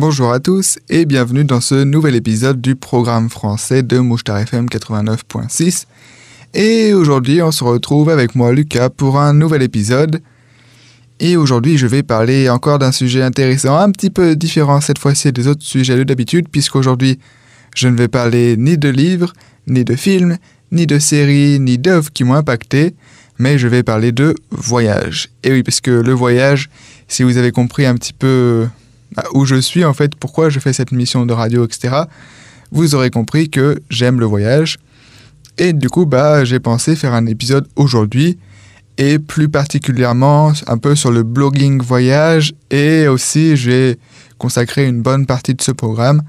Bonjour à tous et bienvenue dans ce nouvel épisode du programme français de Mouchtar FM 89.6. Et aujourd'hui, on se retrouve avec moi, Lucas, pour un nouvel épisode. Et aujourd'hui, je vais parler encore d'un sujet intéressant, un petit peu différent cette fois-ci des autres sujets de d'habitude, puisqu'aujourd'hui, je ne vais parler ni de livres, ni de films, ni de séries, ni d'œuvres qui m'ont impacté, mais je vais parler de voyage. Et oui, parce que le voyage, si vous avez compris un petit peu où je suis, en fait, pourquoi je fais cette mission de radio, etc., vous aurez compris que j'aime le voyage. Et du coup, bah, j'ai pensé faire un épisode aujourd'hui et plus particulièrement un peu sur le blogging voyage et aussi j'ai consacré une bonne partie de ce programme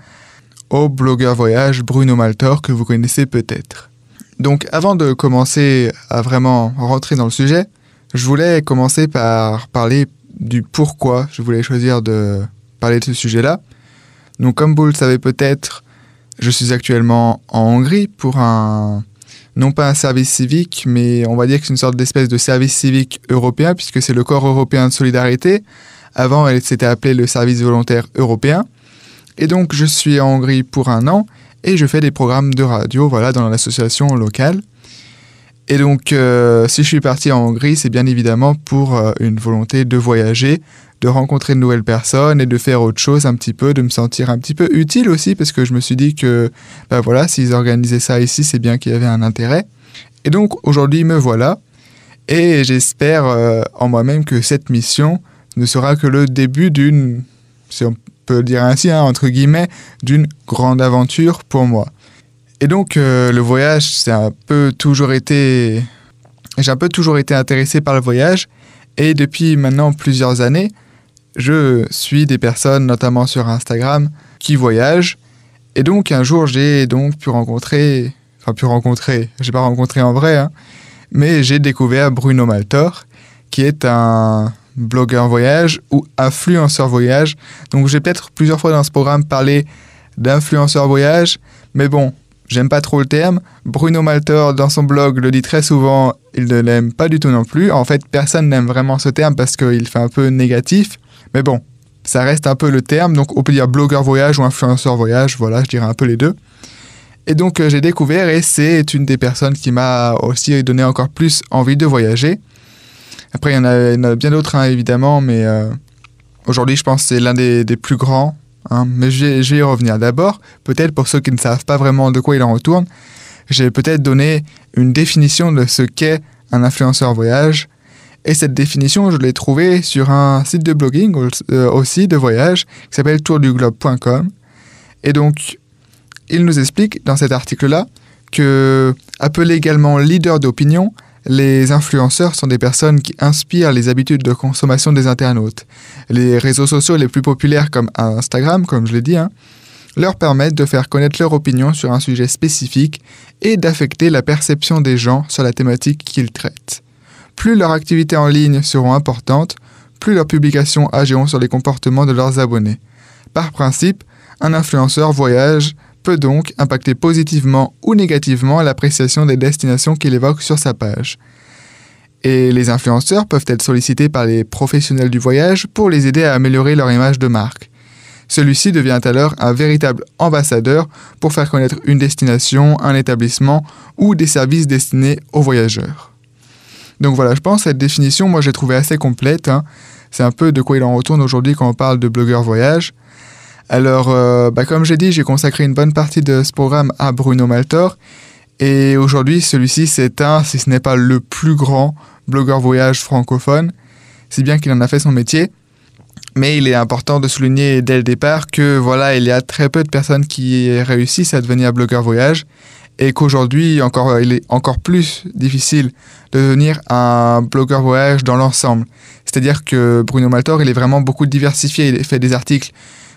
au blogueur voyage Bruno Maltor que vous connaissez peut-être. Donc avant de commencer à vraiment rentrer dans le sujet, je voulais commencer par parler du pourquoi je voulais choisir de parler de ce sujet-là. Donc comme vous le savez peut-être, je suis actuellement en Hongrie pour un non pas un service civique, mais on va dire que c'est une sorte d'espèce de service civique européen, puisque c'est le corps européen de solidarité. Avant, elle s'était appelée le service volontaire européen. Et donc, je suis en Hongrie pour un an et je fais des programmes de radio voilà, dans l'association locale. Et donc, euh, si je suis parti en Hongrie, c'est bien évidemment pour euh, une volonté de voyager, de rencontrer de nouvelles personnes et de faire autre chose un petit peu, de me sentir un petit peu utile aussi, parce que je me suis dit que, ben voilà, s'ils organisaient ça ici, c'est bien qu'il y avait un intérêt. Et donc, aujourd'hui, me voilà. Et j'espère euh, en moi-même que cette mission ne sera que le début d'une, si on peut le dire ainsi, hein, entre guillemets, d'une grande aventure pour moi. Et donc, euh, le voyage, c'est un peu toujours été. J'ai un peu toujours été intéressé par le voyage. Et depuis maintenant plusieurs années, je suis des personnes, notamment sur Instagram, qui voyagent. Et donc, un jour, j'ai donc pu rencontrer. Enfin, pu rencontrer. J'ai pas rencontré en vrai, hein, mais j'ai découvert Bruno Maltor, qui est un blogueur voyage ou influenceur voyage. Donc, j'ai peut-être plusieurs fois dans ce programme parlé d'influenceur voyage, mais bon, J'aime pas trop le terme. Bruno Malter, dans son blog, le dit très souvent, il ne l'aime pas du tout non plus. En fait, personne n'aime vraiment ce terme parce qu'il fait un peu négatif. Mais bon, ça reste un peu le terme. Donc, on peut dire blogueur voyage ou influenceur voyage. Voilà, je dirais un peu les deux. Et donc, euh, j'ai découvert et c'est une des personnes qui m'a aussi donné encore plus envie de voyager. Après, il y en a, bien d'autres, hein, évidemment, mais euh, aujourd'hui, je pense que c'est l'un des, plus grands Hein. mais je vais, y revenir. D'abord, peut-être pour ceux qui ne savent pas vraiment de quoi il en retourne, j'ai peut-être donné une définition de ce qu'est un influenceur voyage. Et cette définition, je l'ai trouvée sur un site de blogging euh, aussi de voyage qui s'appelle tourduglobe.com. Et donc, il nous explique dans cet article-là que, appelé également leader d'opinion, les influenceurs sont des personnes qui inspirent les habitudes de consommation des internautes. Les réseaux sociaux les plus populaires comme Instagram, comme je l'ai dit, hein, leur permettent de faire connaître leur opinion sur un sujet spécifique et d'affecter la perception des gens sur la thématique qu'ils traitent. Plus leurs activités en ligne seront importantes, plus leurs publications agiront sur les comportements de leurs abonnés. Par principe, un influenceur voyage peut donc impacter positivement ou négativement l'appréciation des destinations qu'il évoque sur sa page. Et les influenceurs peuvent être sollicités par les professionnels du voyage pour les aider à améliorer leur image de marque. Celui-ci devient alors un véritable ambassadeur pour faire connaître une destination, un établissement ou des services destinés aux voyageurs. Donc voilà, je pense que cette définition, moi j'ai trouvé assez complète. Hein. C'est un peu de quoi il en retourne aujourd'hui quand on parle de blogueur voyage. Alors, euh, bah, comme j'ai dit, j'ai consacré une bonne partie de ce programme à Bruno Maltor. Et aujourd'hui, celui-ci, c'est un, si ce n'est pas le plus grand blogueur voyage francophone, si bien qu'il en a fait son métier. Mais il est important de souligner dès le départ que voilà, il y a très peu de personnes qui réussissent à devenir blogueur voyage et qu'aujourd'hui, encore, il est encore plus difficile de devenir un blogueur voyage dans l'ensemble. C'est-à-dire que Bruno Maltor, il est vraiment beaucoup diversifié. Il fait des articles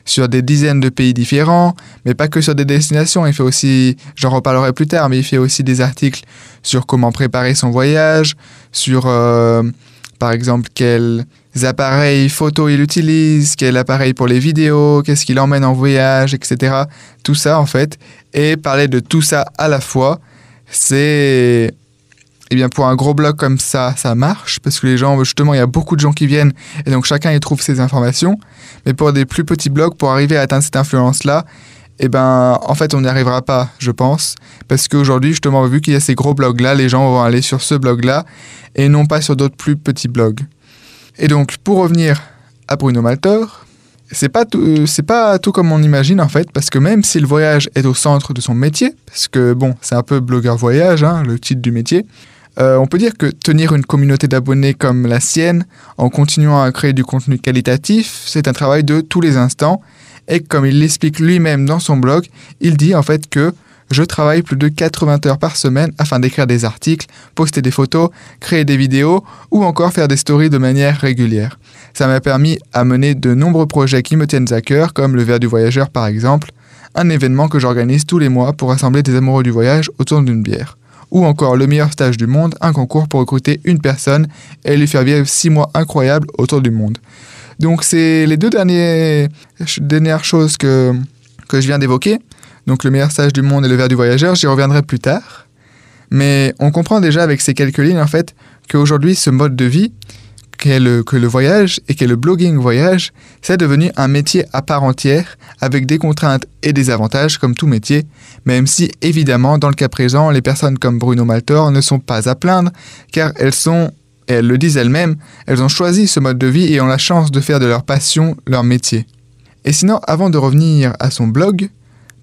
sur des dizaines de pays différents, mais pas que sur des destinations. Il fait aussi, j'en reparlerai plus tard, mais il fait aussi des articles sur comment préparer son voyage, sur euh, par exemple quels appareils photo il utilise, quel appareil pour les vidéos, qu'est-ce qu'il emmène en voyage, etc. Tout ça en fait. Et parler de tout ça à la fois, c'est eh bien pour un gros blog comme ça, ça marche parce que les gens, justement, il y a beaucoup de gens qui viennent et donc chacun y trouve ses informations. Mais pour des plus petits blogs, pour arriver à atteindre cette influence-là, eh ben, en fait, on n'y arrivera pas, je pense, parce qu'aujourd'hui, justement, vu qu'il y a ces gros blogs-là, les gens vont aller sur ce blog-là et non pas sur d'autres plus petits blogs. Et donc, pour revenir à Bruno Maltor, c'est pas tout, c'est pas tout comme on imagine en fait, parce que même si le voyage est au centre de son métier, parce que bon, c'est un peu blogueur voyage, hein, le titre du métier, euh, on peut dire que tenir une communauté d'abonnés comme la sienne, en continuant à créer du contenu qualitatif, c'est un travail de tous les instants. Et comme il l'explique lui-même dans son blog, il dit en fait que je travaille plus de 80 heures par semaine afin d'écrire des articles, poster des photos, créer des vidéos ou encore faire des stories de manière régulière. Ça m'a permis à mener de nombreux projets qui me tiennent à cœur, comme le Verre du Voyageur par exemple, un événement que j'organise tous les mois pour rassembler des amoureux du voyage autour d'une bière ou encore le meilleur stage du monde, un concours pour recruter une personne et lui faire vivre six mois incroyables autour du monde. Donc c'est les deux dernières choses que, que je viens d'évoquer. Donc le meilleur stage du monde et le verre du voyageur, j'y reviendrai plus tard. Mais on comprend déjà avec ces quelques lignes en fait qu'aujourd'hui ce mode de vie, que le voyage et que le blogging voyage, c'est devenu un métier à part entière, avec des contraintes et des avantages comme tout métier, même si évidemment dans le cas présent, les personnes comme Bruno Maltor ne sont pas à plaindre, car elles sont, et elles le disent elles-mêmes, elles ont choisi ce mode de vie et ont la chance de faire de leur passion leur métier. Et sinon, avant de revenir à son blog,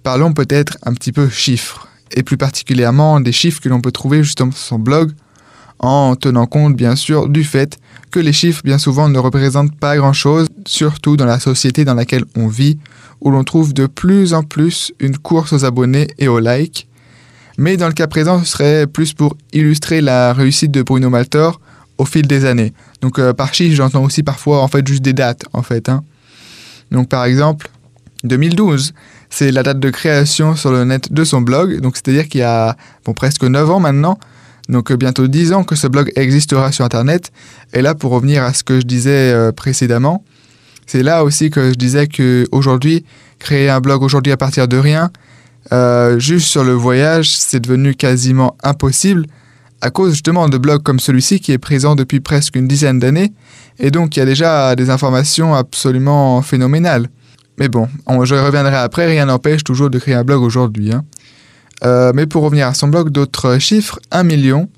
parlons peut-être un petit peu chiffres, et plus particulièrement des chiffres que l'on peut trouver justement sur son blog, en tenant compte bien sûr du fait que les chiffres bien souvent ne représentent pas grand-chose, surtout dans la société dans laquelle on vit, où l'on trouve de plus en plus une course aux abonnés et aux likes. Mais dans le cas présent, ce serait plus pour illustrer la réussite de Bruno Maltor au fil des années. Donc euh, par chiffre, j'entends aussi parfois en fait juste des dates en fait. Hein. Donc par exemple, 2012, c'est la date de création sur le net de son blog. Donc c'est-à-dire qu'il y a bon, presque 9 ans maintenant. Donc euh, bientôt 10 ans que ce blog existera sur Internet. Et là, pour revenir à ce que je disais euh, précédemment, c'est là aussi que je disais qu'aujourd'hui, créer un blog aujourd'hui à partir de rien, euh, juste sur le voyage, c'est devenu quasiment impossible à cause justement de blogs comme celui-ci qui est présent depuis presque une dizaine d'années et donc il y a déjà des informations absolument phénoménales. Mais bon, je reviendrai après, rien n'empêche toujours de créer un blog aujourd'hui. Hein. Euh, mais pour revenir à son blog, d'autres chiffres, 1 million,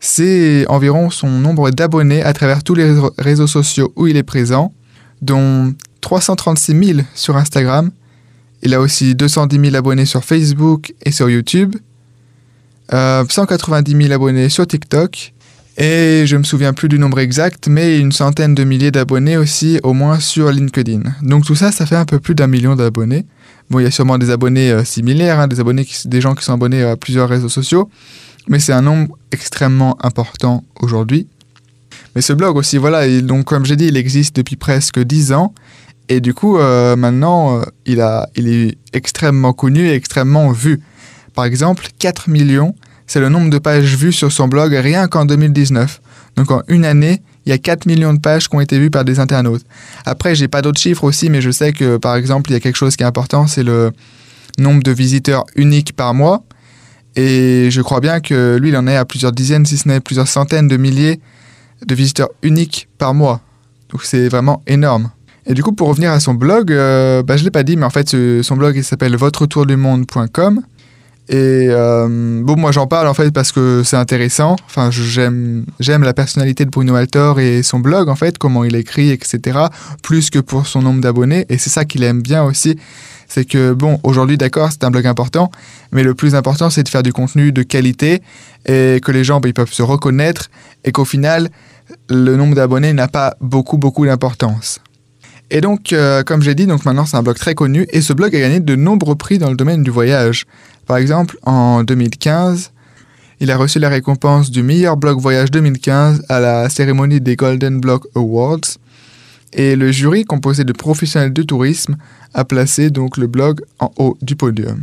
c'est environ son nombre d'abonnés à travers tous les réseaux sociaux où il est présent, dont 336 000 sur Instagram. Il a aussi 210 000 abonnés sur Facebook et sur YouTube, 190 euh, 000 abonnés sur TikTok, et je me souviens plus du nombre exact, mais une centaine de milliers d'abonnés aussi, au moins sur LinkedIn. Donc tout ça, ça fait un peu plus d'un million d'abonnés. Bon, il y a sûrement des abonnés euh, similaires, hein, des, gens qui sont abonnés à plusieurs réseaux sociaux, mais c'est un nombre extrêmement important aujourd'hui. Mais ce blog aussi, voilà, donc comme j'ai dit, il existe depuis presque 10 ans, et du coup, euh, maintenant, euh, il, il est extrêmement connu et extrêmement vu. Par exemple, 4 millions c'est le nombre de pages vues sur son blog rien qu'en 2019. Donc en une année, il y a 4 millions de pages qui ont été vues par des internautes. Après, j'ai pas d'autres chiffres aussi, mais je sais que par exemple, il y a quelque chose qui est important, c'est le nombre de visiteurs uniques par mois. Et je crois bien que lui, il en est à plusieurs dizaines, si ce n'est plusieurs centaines de milliers de visiteurs uniques par mois. Donc c'est vraiment énorme. Et du coup, pour revenir à son blog, euh, bah, je ne l'ai pas dit, mais en fait, son blog, il s'appelle votretourdumonde.com. Et euh, bon, moi j'en parle en fait parce que c'est intéressant. Enfin, j'aime j'aime la personnalité de Bruno Altor et son blog en fait, comment il écrit, etc. Plus que pour son nombre d'abonnés. Et c'est ça qu'il aime bien aussi. C'est que bon, aujourd'hui d'accord, c'est un blog important, mais le plus important c'est de faire du contenu de qualité et que les gens bah, ils peuvent se reconnaître et qu'au final le nombre d'abonnés n'a pas beaucoup beaucoup d'importance. Et donc, euh, comme j'ai dit, donc maintenant c'est un blog très connu et ce blog a gagné de nombreux prix dans le domaine du voyage. Par exemple, en 2015, il a reçu la récompense du meilleur blog voyage 2015 à la cérémonie des Golden Blog Awards. Et le jury, composé de professionnels de tourisme, a placé donc le blog en haut du podium.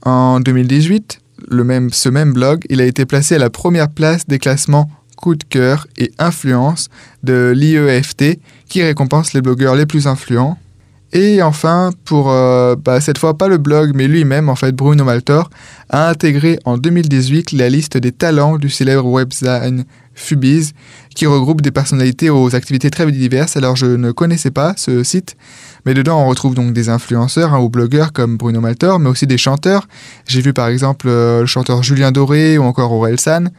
En 2018, le même, ce même blog, a été placé à la première place des classements coup de cœur et influence de l'IEFT qui récompense les blogueurs les plus influents Et enfin, pour euh, bah, cette fois pas le blog, mais lui-même, en fait, Bruno Maltor, a intégré en 2018 la liste des talents du célèbre webzine Fubiz, qui regroupe des personnalités aux activités très diverses. Alors je ne connaissais pas ce site, mais dedans on retrouve donc des influenceurs hein, ou blogueurs comme Bruno Maltor, mais aussi des chanteurs. J'ai vu par exemple euh, le chanteur Julien Doré ou encore Aurel San,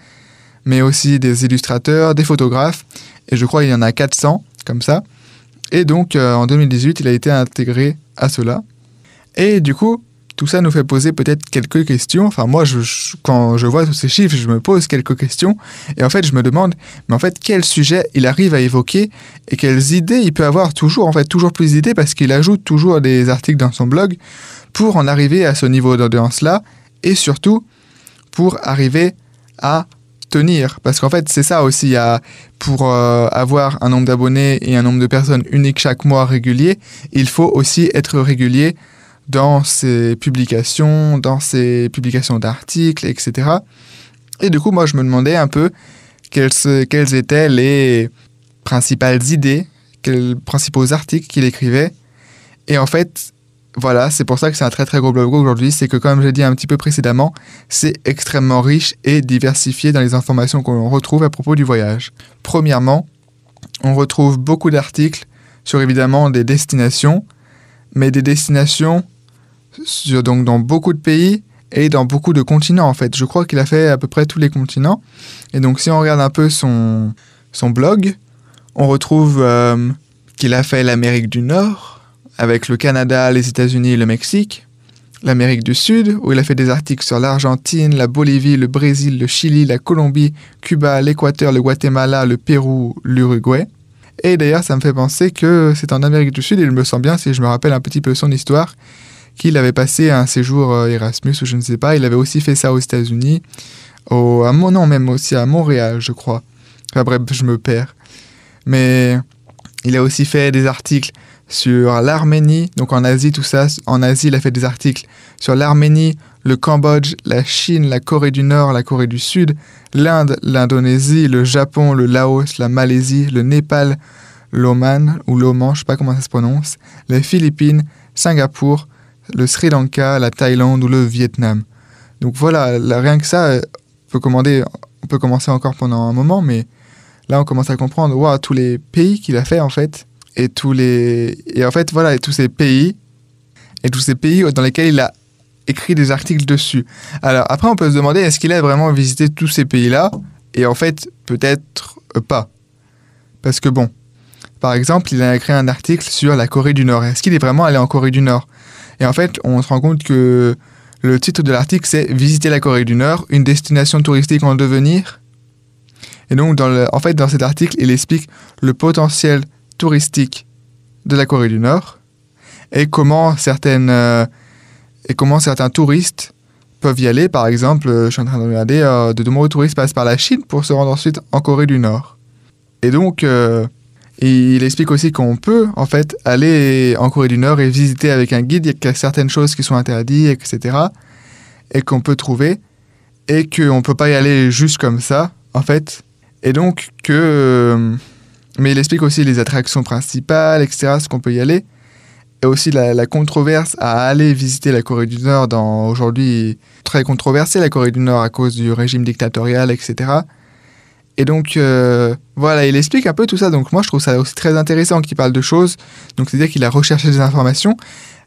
mais aussi des illustrateurs, des photographes, et je crois qu'il y en a 400 comme ça. Et donc, euh, en 2018, il a été intégré à cela. Et du coup, tout ça nous fait poser peut-être quelques questions. Enfin, moi, quand je vois tous ces chiffres, je me pose quelques questions. Et en fait, je me demande, mais en fait, quel sujet il arrive à évoquer et quelles idées il peut avoir toujours, en fait, toujours plus d'idées parce qu'il ajoute toujours des articles dans son blog pour en arriver à ce niveau d'audience-là et surtout pour arriver à tenir. Parce qu'en fait, c'est ça aussi, pour euh, avoir un nombre d'abonnés et un nombre de personnes uniques chaque mois régulier, il faut aussi être régulier dans ses publications, dans ses publications d'articles, etc. Et du coup, moi, je me demandais un peu quelles, quelles étaient les principales idées, quels principaux articles qu'il écrivait. Et en fait, voilà, c'est pour ça que c'est un très très gros blog aujourd'hui. C'est que, comme j'ai dit un petit peu précédemment, c'est extrêmement riche et diversifié dans les informations qu'on retrouve à propos du voyage. Premièrement, on retrouve beaucoup d'articles sur évidemment des destinations, mais des destinations sur, donc dans beaucoup de pays et dans beaucoup de continents en fait. Je crois qu'il a fait à peu près tous les continents. Et donc si on regarde un peu son, blog, on retrouve euh, qu'il a fait l'Amérique du Nord, avec le Canada, les États-Unis et le Mexique, l'Amérique du Sud, où il a fait des articles sur l'Argentine, la Bolivie, le Brésil, le Chili, la Colombie, Cuba, l'Équateur, le Guatemala, le Pérou, l'Uruguay. Et d'ailleurs, ça me fait penser que c'est en Amérique du Sud, et il me sent bien si je me rappelle un petit peu son histoire, qu'il avait passé un séjour euh, Erasmus ou je ne sais pas. Il avait aussi fait ça aux États-Unis, à non, même aussi à Montréal, je crois. Enfin bref, je me perds. Mais il a aussi fait des articles sur l'Arménie, donc en Asie, tout ça. En Asie, il a fait des articles sur l'Arménie, le Cambodge, la Chine, la Corée du Nord, la Corée du Sud, l'Inde, l'Indonésie, le Japon, le Laos, la Malaisie, le Népal, l'Oman, ou l'Oman, je sais pas comment ça se prononce, les Philippines, Singapour, le Sri Lanka, la Thaïlande ou le Vietnam. Donc voilà, rien que ça, on peut, commander, on peut commencer encore pendant un moment, mais là on commence à comprendre wow, tous les pays qu'il a fait en fait et tous les et en fait voilà tous ces pays et tous ces pays dans lesquels il a écrit des articles dessus. Alors après on peut se demander est-ce qu'il a vraiment visité tous ces pays-là? Et en fait peut-être pas. Parce que bon, par exemple, il a écrit un article sur la Corée du Nord. Est-ce qu'il est vraiment allé en Corée du Nord? Et en fait, on se rend compte que le titre de l'article c'est Visiter la Corée du Nord, une destination touristique en devenir. Et donc, dans le, en fait, dans cet article, il explique le potentiel touristique de la Corée du Nord et comment, certaines, euh, et comment certains touristes peuvent y aller. Par exemple, je suis en train de regarder, euh, de nombreux touristes passent par la Chine pour se rendre ensuite en Corée du Nord. Et donc, euh, il explique aussi qu'on peut en fait aller en Corée du Nord et visiter avec un guide. Il y a certaines choses qui sont interdites, etc. Et qu'on peut trouver. Et qu'on ne peut pas y aller juste comme ça, en fait. Et donc que mais il explique aussi les attractions principales, etc., ce qu'on peut y aller. Et aussi la, controverse à aller visiter la Corée du Nord dans aujourd'hui très controversée, la Corée du Nord à cause du régime dictatorial, etc. Et donc, euh, voilà, il explique un peu tout ça. Donc, moi, je trouve ça aussi très intéressant qu'il parle de choses. Donc, c'est-à-dire qu'il a recherché des informations.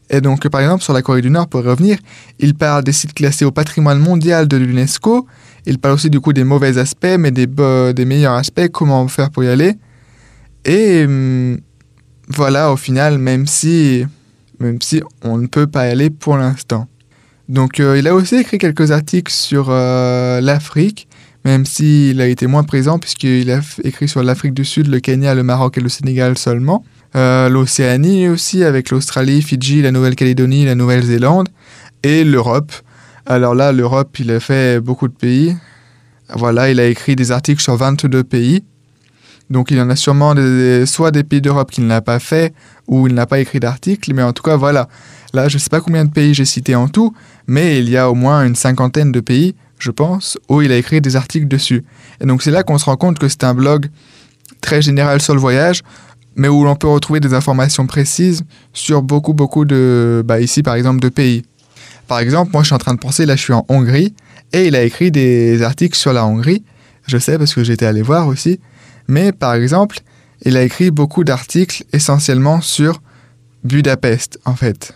Et donc, par exemple, sur la Corée du Nord, pour revenir, il parle des sites classés au patrimoine mondial de l'UNESCO. Il parle aussi, du coup, des mauvais aspects, mais des meilleurs aspects, comment faire pour y aller? Et hum, voilà, au final, même si, même si on ne peut pas y aller pour l'instant. Donc euh, il a aussi écrit quelques articles sur euh, l'Afrique, même s'il a été moins présent puisqu'il a écrit sur l'Afrique du Sud, le Kenya, le Maroc et le Sénégal seulement. Euh, L'Océanie aussi, avec l'Australie, Fidji, la Nouvelle-Calédonie, la Nouvelle-Zélande, et l'Europe. Alors là, l'Europe, il a fait beaucoup de pays. Voilà, il a écrit des articles sur 22 pays. Donc il y en a sûrement soit des pays d'Europe qu'il n'a pas fait ou il n'a pas écrit d'article, mais en tout cas voilà. Là, je ne sais pas combien de pays j'ai cités en tout, mais il y a au moins une cinquantaine de pays, je pense, où il a écrit des articles dessus. Et donc c'est là qu'on se rend compte que c'est un blog très général sur le voyage, mais où l'on peut retrouver des informations précises sur beaucoup, beaucoup de, bah, ici par exemple, de pays. Par exemple, moi je suis en train de penser, là je suis en Hongrie, et il a écrit des articles sur la Hongrie, je sais parce que j'étais allé voir aussi, mais par exemple, il a écrit beaucoup d'articles essentiellement sur Budapest en fait.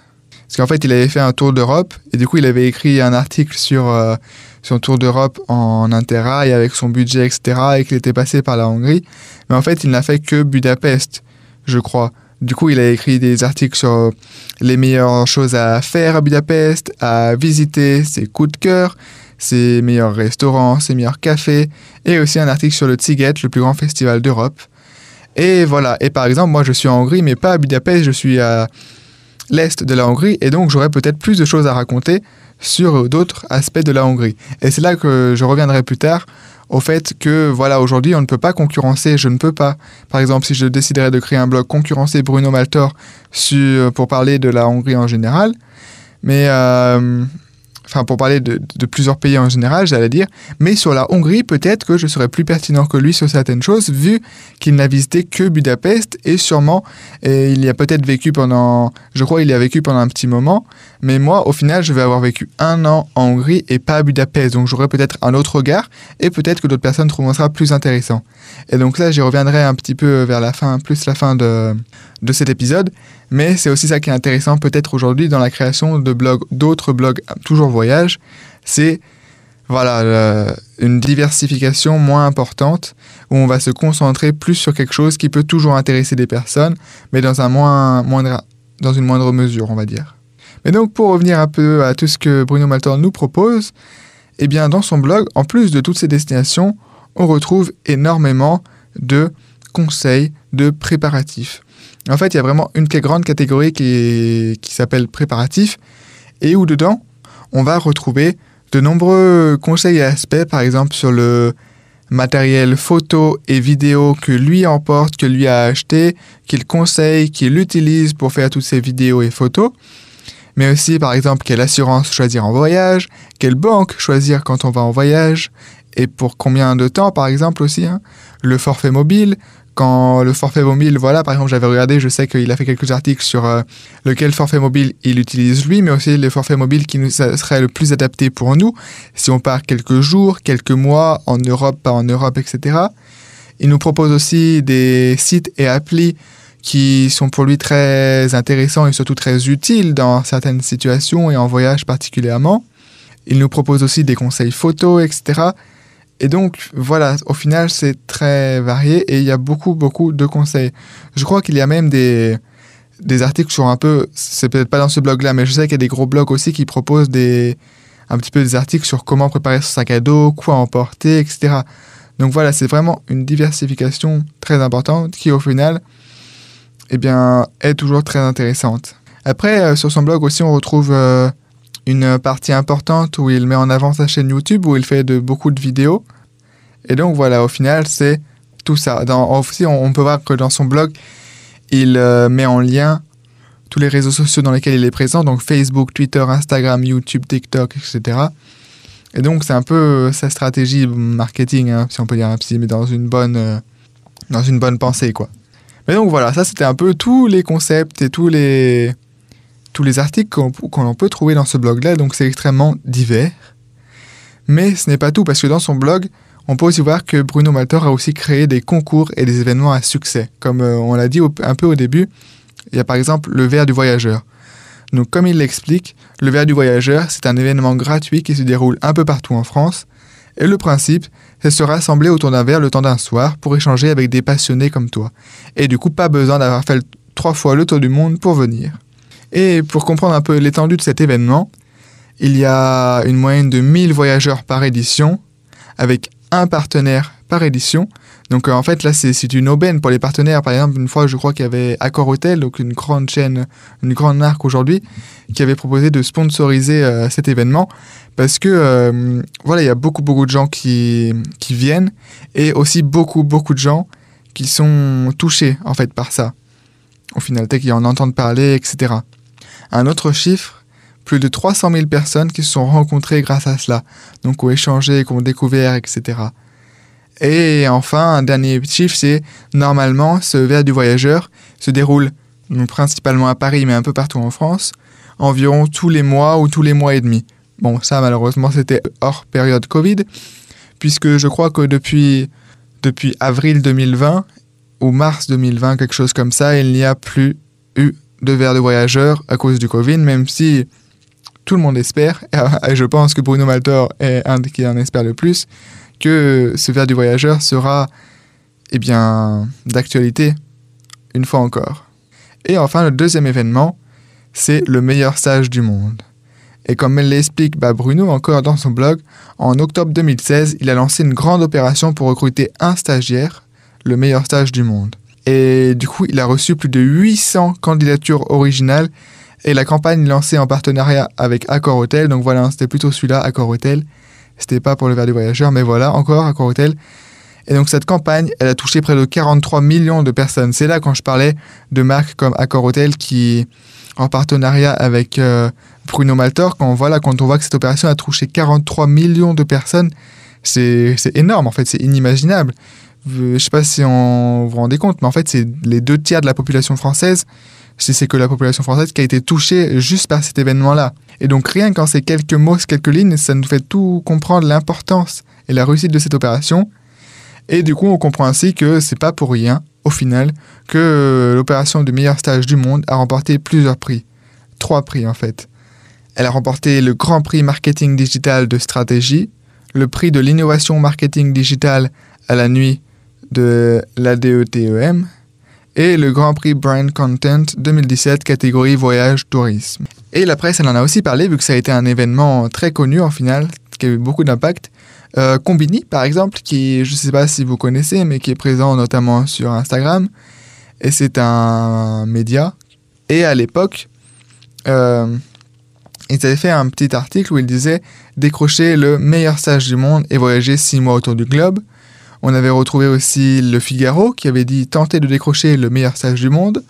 Parce qu'en fait, il avait fait un tour d'Europe et du coup, il avait écrit un article sur euh, son tour d'Europe en interrail avec son budget, etc. et qu'il était passé par la Hongrie. Mais en fait, il n'a fait que Budapest, je crois. Du coup, il a écrit des articles sur les meilleures choses à faire à Budapest, à visiter, ses coups de cœur, ses meilleurs restaurants, ses meilleurs cafés, et aussi un article sur le Tsiget, le plus grand festival d'Europe. Et voilà. Et par exemple, moi, je suis en Hongrie, mais pas à Budapest, je suis à l'est de la Hongrie, et donc j'aurais peut-être plus de choses à raconter sur d'autres aspects de la Hongrie. Et c'est là que je reviendrai plus tard au fait que, voilà, aujourd'hui, on ne peut pas concurrencer, je ne peux pas, par exemple, si je déciderais de créer un blog, concurrencer Bruno Maltor sur, pour parler de la Hongrie en général, mais euh, enfin pour parler de, plusieurs pays en général, j'allais dire, mais sur la Hongrie, peut-être que je serais plus pertinent que lui sur certaines choses, vu qu'il n'a visité que Budapest et sûrement et il y a peut-être vécu pendant, je crois il y a vécu pendant un petit moment, mais moi au final je vais avoir vécu un an en Hongrie et pas à Budapest, donc j'aurai peut-être un autre regard et peut-être que d'autres personnes trouveront ça plus intéressant. Et donc là j'y reviendrai un petit peu vers la fin, plus la fin de, de cet épisode, mais c'est aussi ça qui est intéressant peut-être aujourd'hui dans la création de blogs, d'autres blogs toujours voyage, c'est voilà une diversification moins importante où on va se concentrer plus sur quelque chose qui peut toujours intéresser des personnes, mais dans un moins moindre dans une moindre mesure, on va dire. Mais donc pour revenir un peu à tout ce que Bruno Maltor nous propose, eh bien dans son blog, en plus de toutes ces destinations, on retrouve énormément de conseils, de préparatifs. En fait, il y a vraiment une grande catégorie qui, s'appelle préparatif et où dedans, on va retrouver de nombreux conseils et aspects, par exemple sur le matériel photo et vidéo que lui emporte, que lui a acheté, qu'il conseille, qu'il utilise pour faire toutes ces vidéos et photos. Mais aussi, par exemple, quelle assurance choisir en voyage, quelle banque choisir quand on va en voyage, et pour combien de temps, par exemple aussi, hein. le forfait mobile, quand le forfait mobile, voilà, par exemple, j'avais regardé, je sais qu'il a fait quelques articles sur euh, lequel forfait mobile il utilise lui, mais aussi le forfait mobile qui nous serait le plus adapté pour nous, si on part quelques jours, quelques mois, en Europe, pas en Europe, etc. Il nous propose aussi des sites et applis qui sont pour lui très intéressants et surtout très utiles dans certaines situations et en voyage particulièrement. Il nous propose aussi des conseils photos, etc. Et donc, voilà, au final, c'est très varié et il y a beaucoup, beaucoup de conseils. Je crois qu'il y a même des, des articles sur un peu, c'est peut-être pas dans ce blog-là, mais je sais qu'il y a des gros blogs aussi qui proposent des, un petit peu des articles sur comment préparer son sac à dos, quoi emporter, etc. Donc voilà, c'est vraiment une diversification très importante qui, au final, eh bien, est toujours très intéressante. Après, euh, sur son blog aussi, on retrouve euh, une partie importante où il met en avant sa chaîne YouTube, où il fait de, beaucoup de vidéos. Et donc voilà, au final, c'est tout ça. Aussi, on, peut voir que dans son blog, il euh, met en lien tous les réseaux sociaux dans lesquels il est présent, donc Facebook, Twitter, Instagram, YouTube, TikTok, etc. Et donc c'est un peu euh, sa stratégie marketing, hein, si on peut dire ainsi, mais dans une bonne, euh, dans une bonne pensée, quoi. Mais donc voilà, ça c'était un peu tous les concepts et tous les, tous les articles qu'on peut trouver dans ce blog-là, donc c'est extrêmement divers. Mais ce n'est pas tout, parce que dans son blog, on peut aussi voir que Bruno Maltor a aussi créé des concours et des événements à succès. Comme euh, on l'a dit un peu au début, il y a par exemple le verre du voyageur. Donc comme il l'explique, le verre du voyageur, c'est un événement gratuit qui se déroule un peu partout en France. Et le principe, c'est se rassembler autour d'un verre le temps d'un soir pour échanger avec des passionnés comme toi. Et du coup, pas besoin d'avoir fait trois fois le tour du monde pour venir. Et pour comprendre un peu l'étendue de cet événement, il y a une moyenne de 1000 voyageurs par édition, avec un partenaire par édition. Donc euh, en fait là c'est une aubaine pour les partenaires. Par exemple une fois je crois qu'il y avait Accor Hotel, donc une grande chaîne, une grande marque aujourd'hui, qui avait proposé de sponsoriser euh, cet événement parce que euh, voilà il y a beaucoup beaucoup de gens qui, qui viennent et aussi beaucoup beaucoup de gens qui sont touchés en fait par ça. Au final, qui en entendent parler, etc. Un autre chiffre, plus de 300 000 personnes qui se sont rencontrées grâce à cela, donc ont échangé, qui ont découvert, etc. Et enfin, un dernier chiffre, c'est normalement ce verre du voyageur se déroule principalement à Paris, mais un peu partout en France, environ tous les mois ou tous les mois et demi. Bon, ça malheureusement c'était hors période Covid, puisque je crois que depuis, depuis avril 2020 ou mars 2020, quelque chose comme ça, il n'y a plus eu de verre de voyageur à cause du Covid, même si tout le monde espère, et je pense que Bruno Maltor est un qui en espère le plus, que ce verre du voyageur sera eh bien, d'actualité une fois encore. Et enfin, le deuxième événement, c'est le meilleur stage du monde. Et comme l'explique bah, Bruno encore dans son blog, en octobre 2016, il a lancé une grande opération pour recruter un stagiaire, le meilleur stage du monde. Et du coup, il a reçu plus de 800 candidatures originales et la campagne lancée en partenariat avec Accor Hotel, donc voilà, c'était plutôt celui-là, Accor Hotel. C'était pas pour le verre du voyageur, mais voilà, encore Accor Hotel. Et donc cette campagne, elle a touché près de 43 millions de personnes. C'est là quand je parlais de marques comme Accor Hotel qui, en partenariat avec euh, Bruno Maltor, quand, voilà, quand on voit que cette opération a touché 43 millions de personnes, c'est énorme en fait, c'est inimaginable. Je ne sais pas si on vous, vous rendez compte, mais en fait c'est les deux tiers de la population française c'est que la population française qui a été touchée juste par cet événement-là. Et donc rien qu'en ces quelques mots, quelques lignes, ça nous fait tout comprendre l'importance et la réussite de cette opération. Et du coup, on comprend ainsi que c'est pas pour rien, au final, que l'opération du meilleur stage du monde a remporté plusieurs prix. Trois prix en fait. Elle a remporté le Grand Prix Marketing Digital de Stratégie, le prix de l'innovation marketing digital à la nuit de l'ADETEM et le Grand Prix Brand Content 2017 catégorie voyage tourisme. Et la presse, elle en a aussi parlé vu que ça a été un événement très connu en final, qui a eu beaucoup d'impact. Euh, Combini, par exemple, qui, je ne sais pas si vous connaissez, mais qui est présent notamment sur Instagram. Et c'est un média. Et à l'époque, euh, ils avaient fait un petit article où ils disaient décrocher le meilleur stage du monde et voyager six mois autour du globe. On avait retrouvé aussi Le Figaro qui avait dit tenter de décrocher le meilleur stage du monde.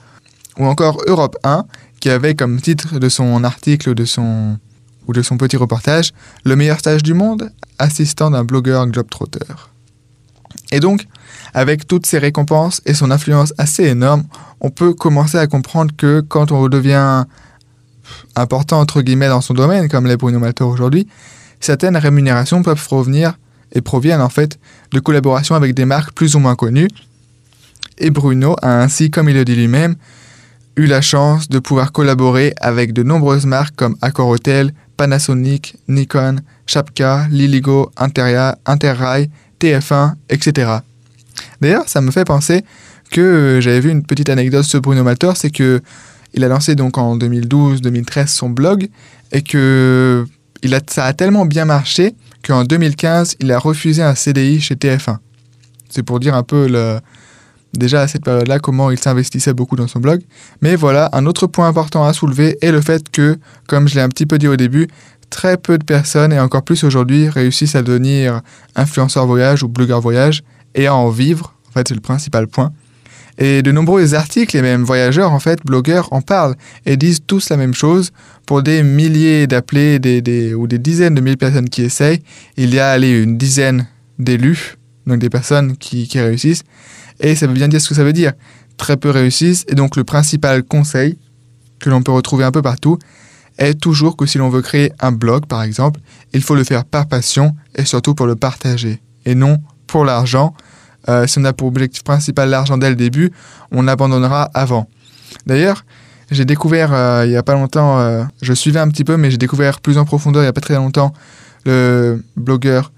Ou encore Europe 1 qui avait comme titre de son article de son, ou de son petit reportage Le meilleur stage du monde, assistant d'un blogueur globetrotter. Et donc, avec toutes ces récompenses et son influence assez énorme, on peut commencer à comprendre que quand on devient important entre guillemets dans son domaine, comme les Bruno aujourd'hui, certaines rémunérations peuvent provenir et proviennent en fait de collaborations avec des marques plus ou moins connues. Et Bruno a ainsi, comme il le dit lui-même, eu la chance de pouvoir collaborer avec de nombreuses marques comme Accor Hotel, Panasonic, Nikon, Chapka, Liligo, Interia, Interrail, TF1, etc. D'ailleurs, ça me fait penser que j'avais vu une petite anecdote sur Bruno Maltor, c'est que il a lancé donc en 2012-2013 son blog et que il ça a tellement bien marché qu'en 2015, il a refusé un CDI chez TF1. C'est pour dire un peu déjà à cette période-là comment il s'investissait beaucoup dans son blog. Mais voilà, un autre point important à soulever est le fait que, comme je l'ai un petit peu dit au début, très peu de personnes, et encore plus aujourd'hui, réussissent à devenir influenceur voyage ou blogueur voyage et à en vivre. En fait, c'est le principal point. Et de nombreux articles et même voyageurs, en fait, blogueurs, en parlent et disent tous la même chose. Pour des milliers d'appelés des, ou des dizaines de mille personnes qui essayent, il y a allez, une dizaine d'élus, donc des personnes qui, qui réussissent. Et ça veut bien dire ce que ça veut dire. Très peu réussissent. Et donc le principal conseil, que l'on peut retrouver un peu partout, est toujours que si l'on veut créer un blog, par exemple, il faut le faire par passion et surtout pour le partager. Et non pour l'argent euh, si on a pour objectif principal l'argent dès le début, on abandonnera avant. D'ailleurs, j'ai découvert euh, il n'y a pas longtemps, euh, je suivais un petit peu, mais j'ai découvert plus en profondeur il n'y a pas très longtemps le blogueur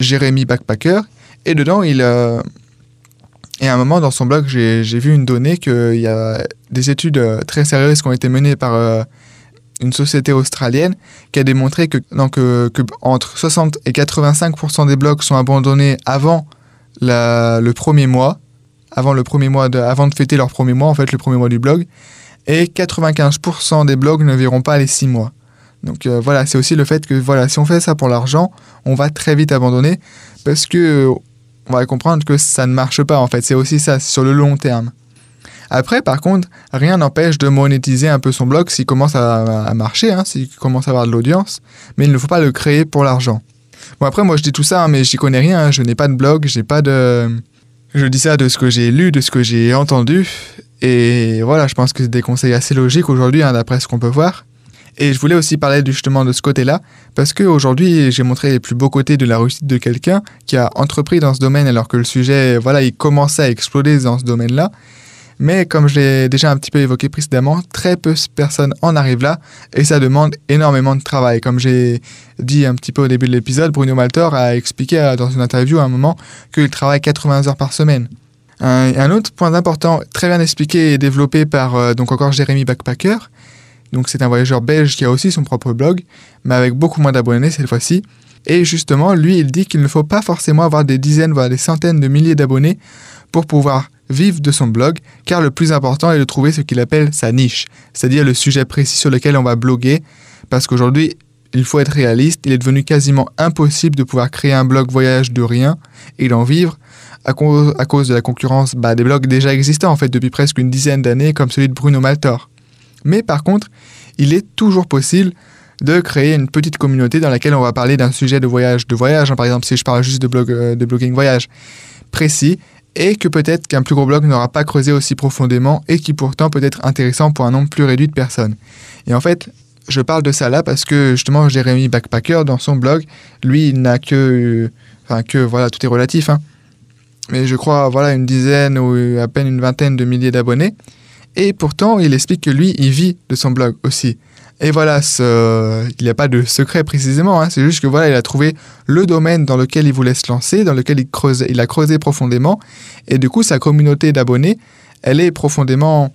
Jérémy Backpacker. Et dedans, il, et à un moment dans son blog, j'ai vu une donnée qu'il y a des études très sérieuses qui ont été menées par une société australienne qui a démontré que, donc, que entre 60 et 85% des blogs sont abandonnés avant le premier mois, avant le premier mois de, avant de fêter leur premier mois, en fait, le premier mois du blog, et 95% des blogs ne verront pas les six mois. Donc euh, voilà, c'est aussi le fait que voilà, si on fait ça pour l'argent, on va très vite abandonner parce que on va comprendre que ça ne marche pas en fait. C'est aussi ça sur le long terme. Après, par contre, rien n'empêche de monétiser un peu son blog s'il commence à, marcher, hein, s'il commence à avoir de l'audience, mais il ne faut pas le créer pour l'argent. Bon, après, moi, je dis tout ça, hein, mais j'y connais rien. Hein. Je n'ai pas de blog, j'ai pas de. Je dis ça de ce que j'ai lu, de ce que j'ai entendu. Et voilà, je pense que c'est des conseils assez logiques aujourd'hui, hein, d'après ce qu'on peut voir. Et je voulais aussi parler justement de ce côté-là, parce qu'aujourd'hui, j'ai montré les plus beaux côtés de la réussite de quelqu'un qui a entrepris dans ce domaine alors que le sujet, voilà, il commençait à exploser dans ce domaine-là. Mais comme je l'ai déjà un petit peu évoqué précédemment, très peu de personnes en arrivent là et ça demande énormément de travail. Comme j'ai dit un petit peu au début de l'épisode, Bruno Maltor a expliqué euh, dans une interview à un moment qu'il travaille 80 heures par semaine. Un, autre point important, très bien expliqué et développé par euh, donc encore Jérémy Backpacker. Donc c'est un voyageur belge qui a aussi son propre blog, mais avec beaucoup moins d'abonnés cette fois-ci. Et justement, lui, il dit qu'il ne faut pas forcément avoir des dizaines, voire des centaines de milliers d'abonnés pour pouvoir vivre de son blog, car le plus important est de trouver ce qu'il appelle sa niche, c'est-à-dire le sujet précis sur lequel on va bloguer, parce qu'aujourd'hui, il faut être réaliste, il est devenu quasiment impossible de pouvoir créer un blog voyage de rien et d'en vivre à cause, de la concurrence bah, des blogs déjà existants en fait depuis presque une dizaine d'années comme celui de Bruno Maltor. Mais par contre, il est toujours possible de créer une petite communauté dans laquelle on va parler d'un sujet de voyage, de voyage, hein, par exemple si je parle juste de, blog, euh, de blogging voyage précis, et que peut-être qu'un plus gros blog n'aura pas creusé aussi profondément et qui pourtant peut être intéressant pour un nombre plus réduit de personnes. Et en fait, je parle de ça là parce que justement Jérémy Backpacker dans son blog, lui, il n'a que, enfin que voilà, tout est relatif, hein. mais je crois voilà une dizaine ou à peine une vingtaine de milliers d'abonnés. Et pourtant, il explique que lui, il vit de son blog aussi. Et voilà, ce... il n'y a pas de secret précisément, hein. c'est juste que voilà, il a trouvé le domaine dans lequel il voulait se lancer, dans lequel il, creuse, il a creusé profondément, et du coup, sa communauté d'abonnés, elle est profondément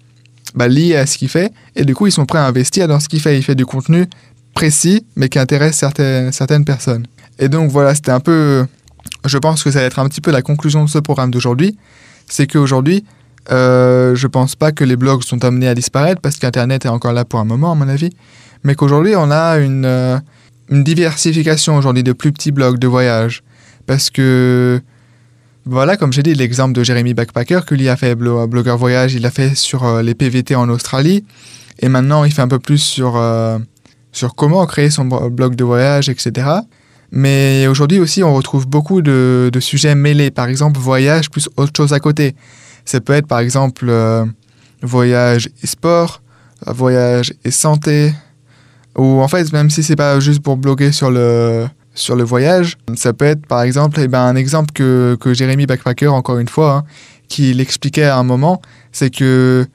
bah, liée à ce qu'il fait, et du coup, ils sont prêts à investir dans ce qu'il fait. Il fait du contenu précis, mais qui intéresse certaines, certaines personnes. Et donc voilà, c'était un peu, je pense que ça va être un petit peu la conclusion de ce programme d'aujourd'hui, c'est qu'aujourd'hui, euh, je pense pas que les blogs sont amenés à disparaître parce qu'Internet est encore là pour un moment, à mon avis. Mais qu'aujourd'hui, on a une, euh, diversification aujourd'hui de plus petits blogs de voyage. Parce que, voilà, comme j'ai dit, l'exemple de Jérémy Backpacker, que lui a fait blogueur voyage, il a fait sur euh, les PVT en Australie. Et maintenant, il fait un peu plus sur, euh, sur comment créer son blog de voyage, etc. Mais aujourd'hui aussi, on retrouve beaucoup de sujets mêlés. Par exemple, voyage plus autre chose à côté. Ça peut être par exemple euh, voyage et sport, voyage et santé, ou en fait, même si c'est pas juste pour bloguer sur le, sur le voyage, ça peut être par exemple, eh ben, un exemple que, que Jérémy Backpacker, encore une fois, hein, qui l'expliquait à un moment, c'est que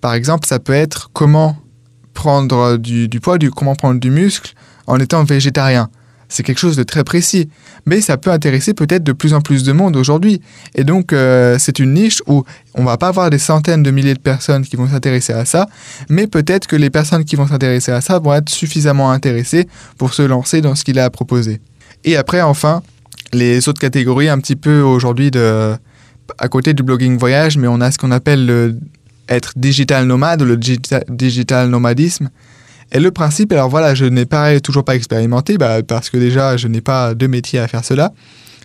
par exemple, ça peut être comment prendre du, du poids, du, comment prendre du muscle en étant végétarien c'est quelque chose de très précis. Mais ça peut intéresser peut-être de plus en plus de monde aujourd'hui. Et donc, euh, c'est une niche où on va pas avoir des centaines de milliers de personnes qui vont s'intéresser à ça, mais peut-être que les personnes qui vont s'intéresser à ça vont être suffisamment intéressées pour se lancer dans ce qu'il a à proposer. Et après, enfin, les autres catégories un petit peu aujourd'hui de à côté du blogging voyage, mais on a ce qu'on appelle le être digital nomade le digital nomadisme. Et le principe, alors voilà, je n'ai pas, toujours pas expérimenté, bah, parce que déjà, je n'ai pas de métier à faire cela,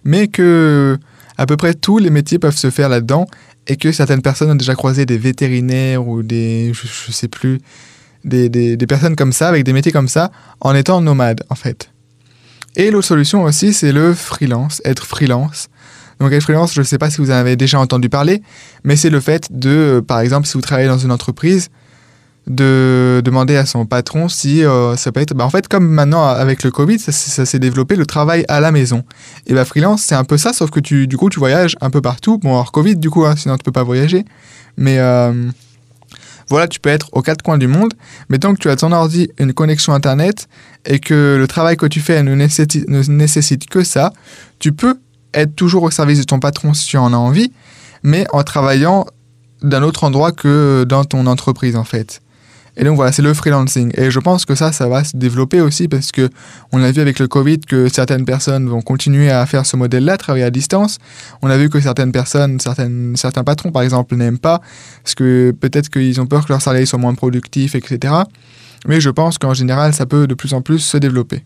mais que à peu près tous les métiers peuvent se faire là-dedans, et que certaines personnes ont déjà croisé des vétérinaires ou des, je, ne sais plus, des, des, personnes comme ça, avec des métiers comme ça, en étant nomade, en fait. Et l'autre solution aussi, c'est le freelance, être freelance. Donc être freelance, je ne sais pas si vous en avez déjà entendu parler, mais c'est le fait de, par exemple, si vous travaillez dans une entreprise, de demander à son patron si euh, ça peut être. Bah, en fait, comme maintenant avec le Covid, ça, s'est développé le travail à la maison. Et bah, freelance, c'est un peu ça, sauf que tu, du coup, tu voyages un peu partout. Bon, hors Covid, du coup, hein, sinon tu peux pas voyager. Mais euh, voilà, tu peux être aux quatre coins du monde. Mais tant que tu as ton ordi, une connexion Internet, et que le travail que tu fais ne nécessite, ne nécessite que ça, tu peux être toujours au service de ton patron si tu en as envie, mais en travaillant d'un autre endroit que dans ton entreprise, en fait. Et donc voilà, c'est le freelancing. Et je pense que ça, ça va se développer aussi parce que on a vu avec le Covid que certaines personnes vont continuer à faire ce modèle-là, travailler à distance. On a vu que certaines personnes, certaines, certains patrons par exemple, n'aiment pas parce que peut-être qu'ils ont peur que leur salaire soit moins productif, etc. Mais je pense qu'en général, ça peut de plus en plus se développer.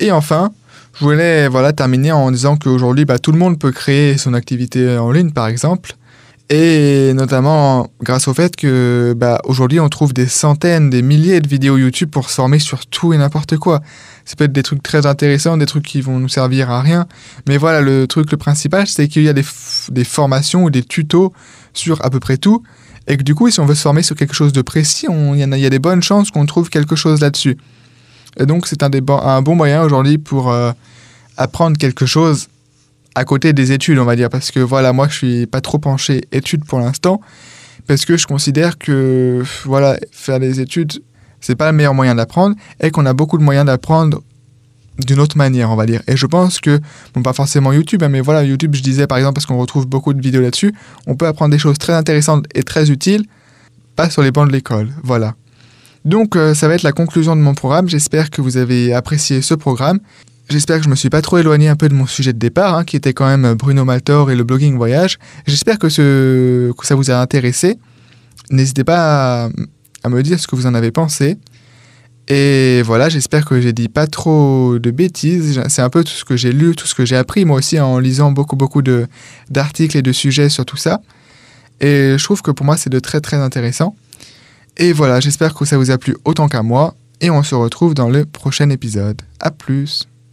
Et enfin, je voulais voilà, terminer en disant qu'aujourd'hui, bah, tout le monde peut créer son activité en ligne, par exemple. Et notamment grâce au fait que bah, aujourd'hui on trouve des centaines, des milliers de vidéos YouTube pour se former sur tout et n'importe quoi. Ça peut être des trucs très intéressants, des trucs qui vont nous servir à rien. Mais voilà, le truc le principal, c'est qu'il y a des, formations ou des tutos sur à peu près tout. Et que du coup, si on veut se former sur quelque chose de précis, il y, a des bonnes chances qu'on trouve quelque chose là-dessus. Et donc c'est un, un, bon moyen aujourd'hui pour euh, apprendre quelque chose à côté des études, on va dire, parce que voilà, moi je suis pas trop penché études pour l'instant, parce que je considère que voilà, faire des études, c'est pas le meilleur moyen d'apprendre, et qu'on a beaucoup de moyens d'apprendre d'une autre manière, on va dire. Et je pense que, bon, pas forcément YouTube, hein, mais voilà, YouTube, je disais par exemple, parce qu'on retrouve beaucoup de vidéos là-dessus, on peut apprendre des choses très intéressantes et très utiles, pas sur les bancs de l'école. Voilà. Donc, euh, ça va être la conclusion de mon programme. J'espère que vous avez apprécié ce programme. J'espère que je me suis pas trop éloigné un peu de mon sujet de départ, hein, qui était quand même Bruno Maltor et le blogging voyage. J'espère que, ça vous a intéressé. N'hésitez pas à, me dire ce que vous en avez pensé. Et voilà, j'espère que j'ai dit pas trop de bêtises. C'est un peu tout ce que j'ai lu, tout ce que j'ai appris moi aussi en lisant beaucoup beaucoup d'articles et de sujets sur tout ça. Et je trouve que pour moi c'est de très très intéressant. Et voilà, j'espère que ça vous a plu autant qu'à moi. Et on se retrouve dans le prochain épisode. A plus